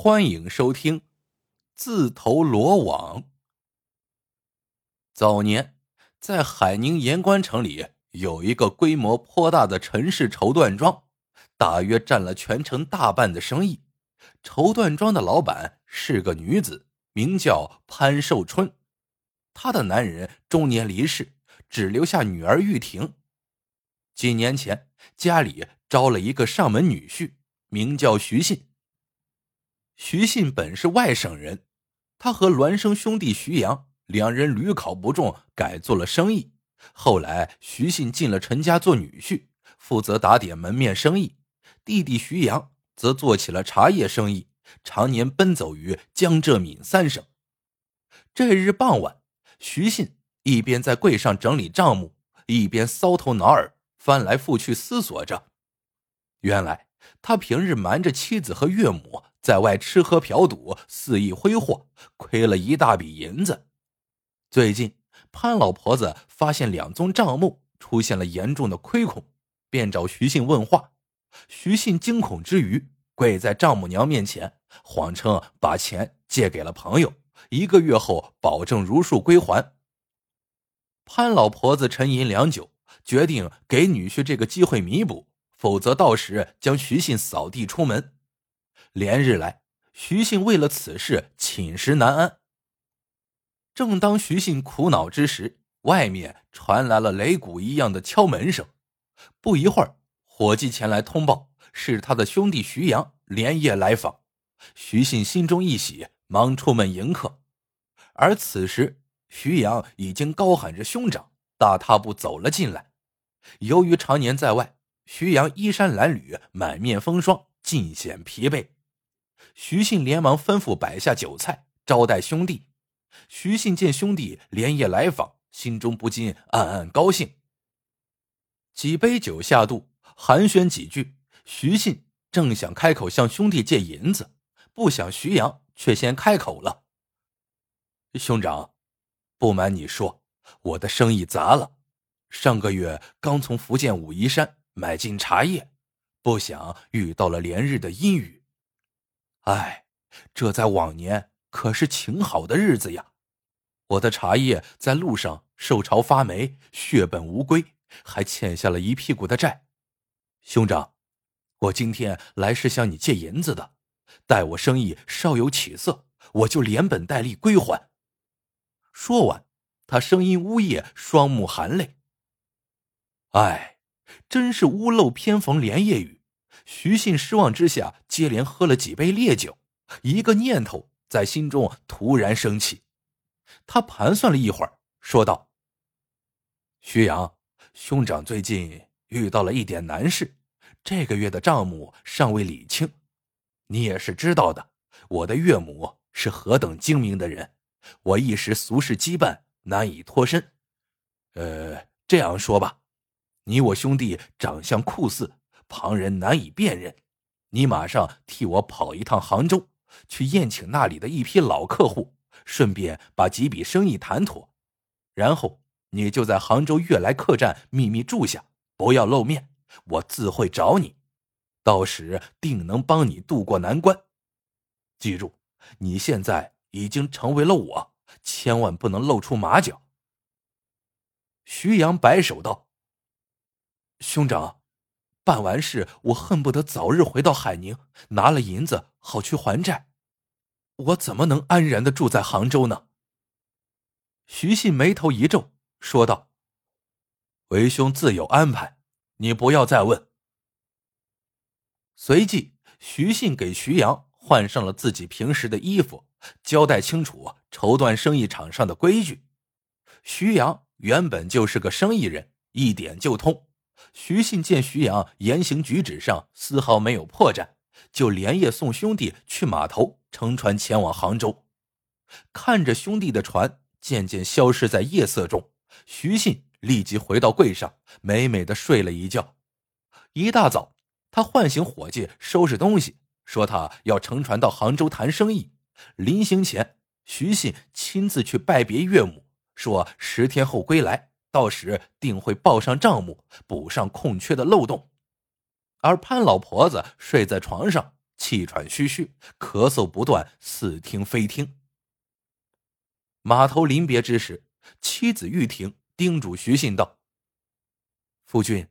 欢迎收听《自投罗网》。早年，在海宁盐官城里有一个规模颇大的陈氏绸缎庄，大约占了全城大半的生意。绸缎庄的老板是个女子，名叫潘寿春。她的男人中年离世，只留下女儿玉婷。几年前，家里招了一个上门女婿，名叫徐信。徐信本是外省人，他和孪生兄弟徐阳两人屡考不中，改做了生意。后来，徐信进了陈家做女婿，负责打点门面生意；弟弟徐阳则做起了茶叶生意，常年奔走于江浙闽三省。这日傍晚，徐信一边在柜上整理账目，一边搔头挠耳，翻来覆去思索着。原来，他平日瞒着妻子和岳母。在外吃喝嫖赌，肆意挥霍，亏了一大笔银子。最近，潘老婆子发现两宗账目出现了严重的亏空，便找徐信问话。徐信惊恐之余，跪在丈母娘面前，谎称把钱借给了朋友，一个月后保证如数归还。潘老婆子沉吟良久，决定给女婿这个机会弥补，否则到时将徐信扫地出门。连日来，徐信为了此事寝食难安。正当徐信苦恼之时，外面传来了擂鼓一样的敲门声。不一会儿，伙计前来通报，是他的兄弟徐阳连夜来访。徐信心中一喜，忙出门迎客。而此时，徐阳已经高喊着“兄长”，大踏步走了进来。由于常年在外，徐阳衣衫褴褛，满面风霜，尽显疲惫。徐信连忙吩咐摆下酒菜招待兄弟。徐信见兄弟连夜来访，心中不禁暗暗高兴。几杯酒下肚，寒暄几句，徐信正想开口向兄弟借银子，不想徐阳却先开口了：“兄长，不瞒你说，我的生意砸了。上个月刚从福建武夷山买进茶叶，不想遇到了连日的阴雨。”哎，这在往年可是晴好的日子呀！我的茶叶在路上受潮发霉，血本无归，还欠下了一屁股的债。兄长，我今天来是向你借银子的，待我生意稍有起色，我就连本带利归还。说完，他声音呜咽，双目含泪。哎，真是屋漏偏逢连夜雨。徐信失望之下，接连喝了几杯烈酒，一个念头在心中突然升起。他盘算了一会儿，说道：“徐阳，兄长最近遇到了一点难事，这个月的账目尚未理清。你也是知道的，我的岳母是何等精明的人，我一时俗事羁绊，难以脱身。呃，这样说吧，你我兄弟长相酷似。”旁人难以辨认，你马上替我跑一趟杭州，去宴请那里的一批老客户，顺便把几笔生意谈妥，然后你就在杭州悦来客栈秘密住下，不要露面，我自会找你，到时定能帮你渡过难关。记住，你现在已经成为了我，千万不能露出马脚。徐阳摆手道：“兄长。”办完事，我恨不得早日回到海宁，拿了银子好去还债。我怎么能安然的住在杭州呢？徐信眉头一皱，说道：“为兄自有安排，你不要再问。”随即，徐信给徐阳换上了自己平时的衣服，交代清楚绸缎生意场上的规矩。徐阳原本就是个生意人，一点就通。徐信见徐阳言行举止上丝毫没有破绽，就连夜送兄弟去码头乘船前往杭州。看着兄弟的船渐渐消失在夜色中，徐信立即回到柜上，美美的睡了一觉。一大早，他唤醒伙计收拾东西，说他要乘船到杭州谈生意。临行前，徐信亲自去拜别岳母，说十天后归来。到时定会报上账目，补上空缺的漏洞。而潘老婆子睡在床上，气喘吁吁，咳嗽不断，似听非听。码头临别之时，妻子玉婷叮嘱徐信道：“夫君，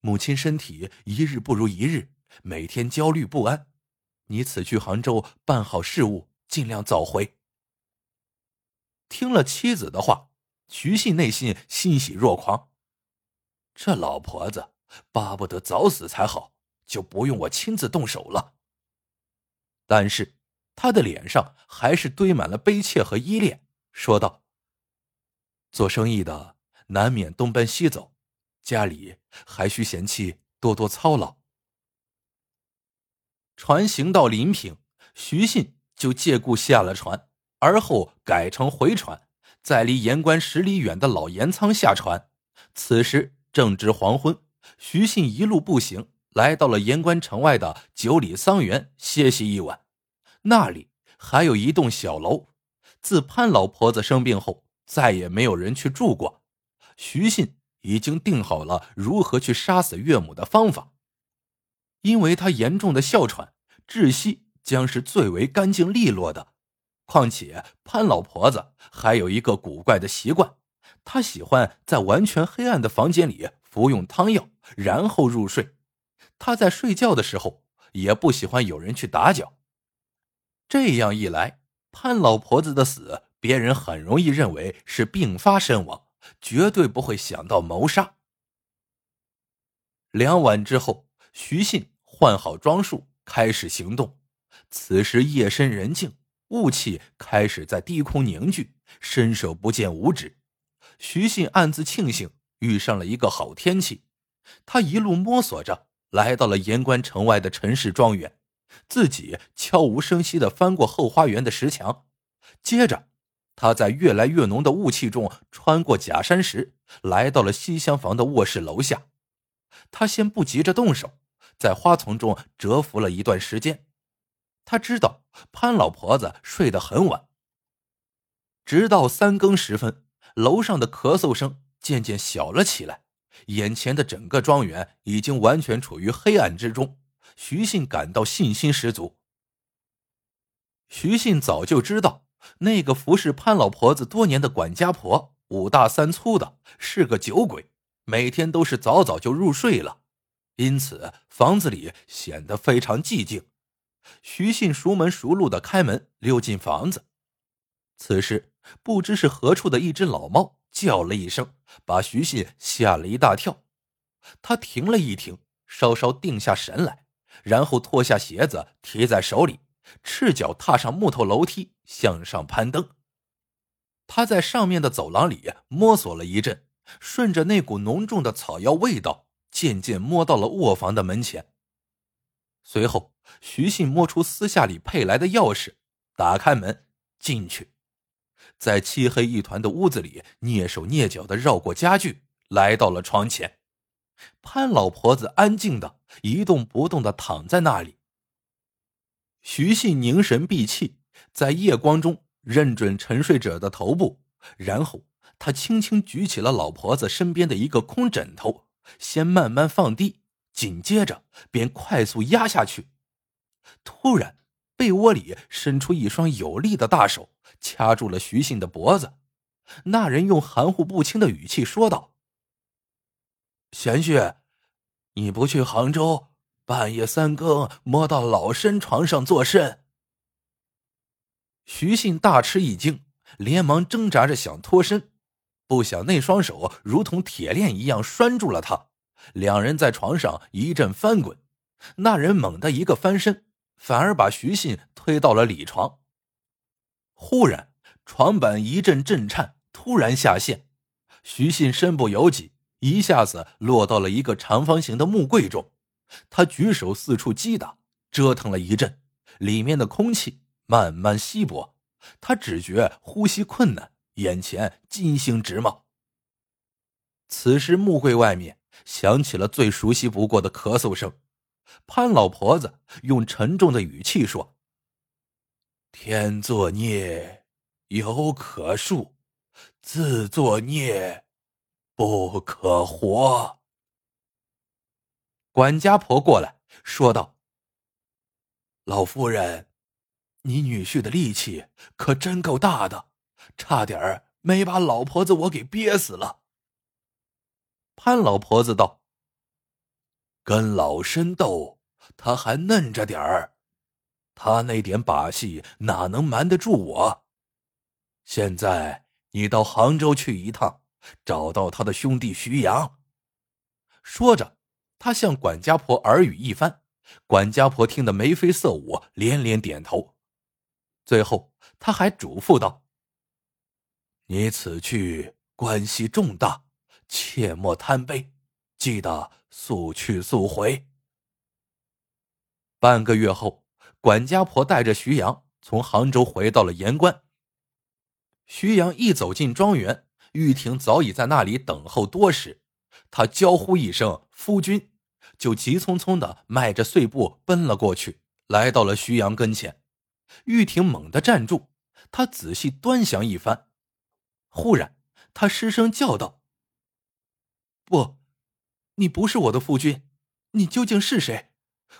母亲身体一日不如一日，每天焦虑不安。你此去杭州办好事务，尽量早回。”听了妻子的话，徐信内心欣喜若狂。这老婆子巴不得早死才好，就不用我亲自动手了。但是他的脸上还是堆满了悲切和依恋。说道：“做生意的难免东奔西走，家里还需贤妻多多操劳。”船行到临平，徐信就借故下了船，而后改成回船，在离盐官十里远的老盐仓下船。此时正值黄昏，徐信一路步行来到了盐官城外的九里桑园歇息一晚，那里还有一栋小楼。自潘老婆子生病后，再也没有人去住过。徐信已经定好了如何去杀死岳母的方法，因为他严重的哮喘，窒息将是最为干净利落的。况且潘老婆子还有一个古怪的习惯，她喜欢在完全黑暗的房间里服用汤药，然后入睡。她在睡觉的时候也不喜欢有人去打搅。这样一来。潘老婆子的死，别人很容易认为是病发身亡，绝对不会想到谋杀。两晚之后，徐信换好装束，开始行动。此时夜深人静，雾气开始在低空凝聚，伸手不见五指。徐信暗自庆幸遇上了一个好天气。他一路摸索着，来到了盐官城外的陈氏庄园。自己悄无声息的翻过后花园的石墙，接着，他在越来越浓的雾气中穿过假山石，来到了西厢房的卧室楼下。他先不急着动手，在花丛中蛰伏了一段时间。他知道潘老婆子睡得很晚，直到三更时分，楼上的咳嗽声渐渐小了起来，眼前的整个庄园已经完全处于黑暗之中。徐信感到信心十足。徐信早就知道，那个服侍潘老婆子多年的管家婆五大三粗的，是个酒鬼，每天都是早早就入睡了，因此房子里显得非常寂静。徐信熟门熟路的开门溜进房子，此时不知是何处的一只老猫叫了一声，把徐信吓了一大跳。他停了一停，稍稍定下神来。然后脱下鞋子提在手里，赤脚踏上木头楼梯向上攀登。他在上面的走廊里摸索了一阵，顺着那股浓重的草药味道，渐渐摸到了卧房的门前。随后，徐信摸出私下里配来的钥匙，打开门进去，在漆黑一团的屋子里蹑手蹑脚的绕过家具，来到了床前。潘老婆子安静的一动不动的躺在那里。徐信凝神闭气，在夜光中认准沉睡者的头部，然后他轻轻举起了老婆子身边的一个空枕头，先慢慢放低，紧接着便快速压下去。突然，被窝里伸出一双有力的大手，掐住了徐信的脖子。那人用含糊不清的语气说道。贤婿，你不去杭州，半夜三更摸到老身床上作甚？徐信大吃一惊，连忙挣扎着想脱身，不想那双手如同铁链一样拴住了他。两人在床上一阵翻滚，那人猛地一个翻身，反而把徐信推到了里床。忽然，床板一阵震颤，突然下陷，徐信身不由己。一下子落到了一个长方形的木柜中，他举手四处击打，折腾了一阵，里面的空气慢慢稀薄，他只觉呼吸困难，眼前金星直冒。此时木柜外面响起了最熟悉不过的咳嗽声，潘老婆子用沉重的语气说：“天作孽，犹可恕；自作孽。”不可活。管家婆过来说道：“老夫人，你女婿的力气可真够大的，差点没把老婆子我给憋死了。潘老婆子道：“跟老身斗，他还嫩着点儿，他那点把戏哪能瞒得住我？现在你到杭州去一趟，找到他的兄弟徐阳。”说着，他向管家婆耳语一番。管家婆听得眉飞色舞，连连点头。最后，他还嘱咐道：“你此去关系重大，切莫贪杯，记得速去速回。”半个月后，管家婆带着徐阳从杭州回到了盐官。徐阳一走进庄园，玉婷早已在那里等候多时。他娇呼一声：“夫君！”就急匆匆的迈着碎步奔了过去，来到了徐阳跟前。玉婷猛地站住，他仔细端详一番，忽然他失声叫道：“不，你不是我的夫君，你究竟是谁？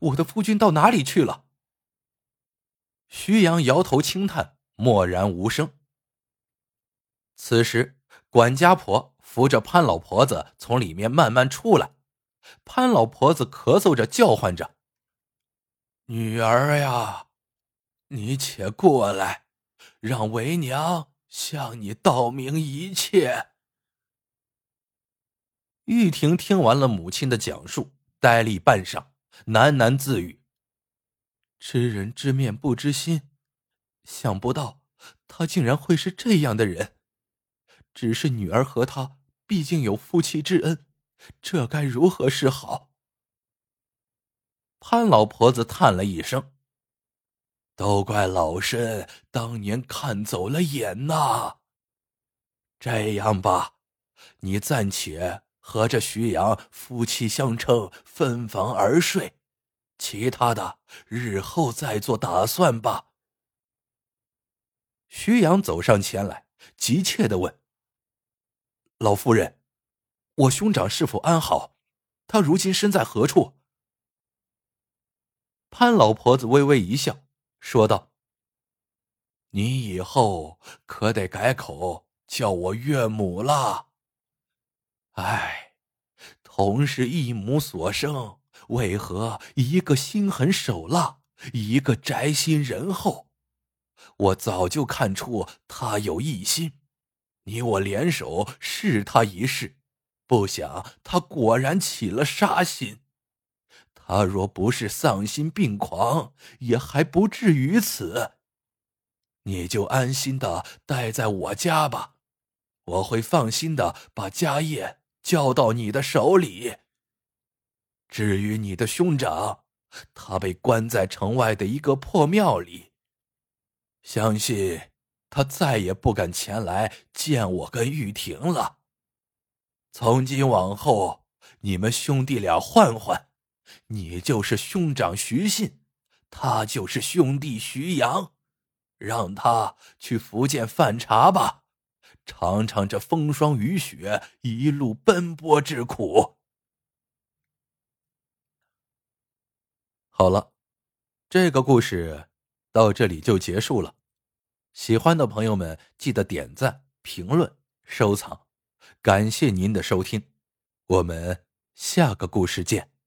我的夫君到哪里去了？”徐阳摇头轻叹，默然无声。此时，管家婆扶着潘老婆子从里面慢慢出来。潘老婆子咳嗽着叫唤着：“女儿呀，你且过来，让为娘向你道明一切。”玉婷听完了母亲的讲述，呆立半晌，喃喃自语：“知人知面不知心，想不到他竟然会是这样的人。只是女儿和他毕竟有夫妻之恩。”这该如何是好？潘老婆子叹了一声：“都怪老身当年看走了眼呐。这样吧，你暂且和这徐阳夫妻相称，分房而睡，其他的日后再做打算吧。”徐阳走上前来，急切的问：“老夫人。”我兄长是否安好？他如今身在何处？潘老婆子微微一笑，说道：“你以后可得改口叫我岳母了。哎，同是一母所生，为何一个心狠手辣，一个宅心仁厚？我早就看出他有异心，你我联手试他一试。”不想他果然起了杀心，他若不是丧心病狂，也还不至于此。你就安心的待在我家吧，我会放心的把家业交到你的手里。至于你的兄长，他被关在城外的一个破庙里，相信他再也不敢前来见我跟玉婷了。从今往后，你们兄弟俩换换，你就是兄长徐信，他就是兄弟徐阳，让他去福建贩茶吧，尝尝这风霜雨雪一路奔波之苦。好了，这个故事到这里就结束了。喜欢的朋友们，记得点赞、评论、收藏。感谢您的收听，我们下个故事见。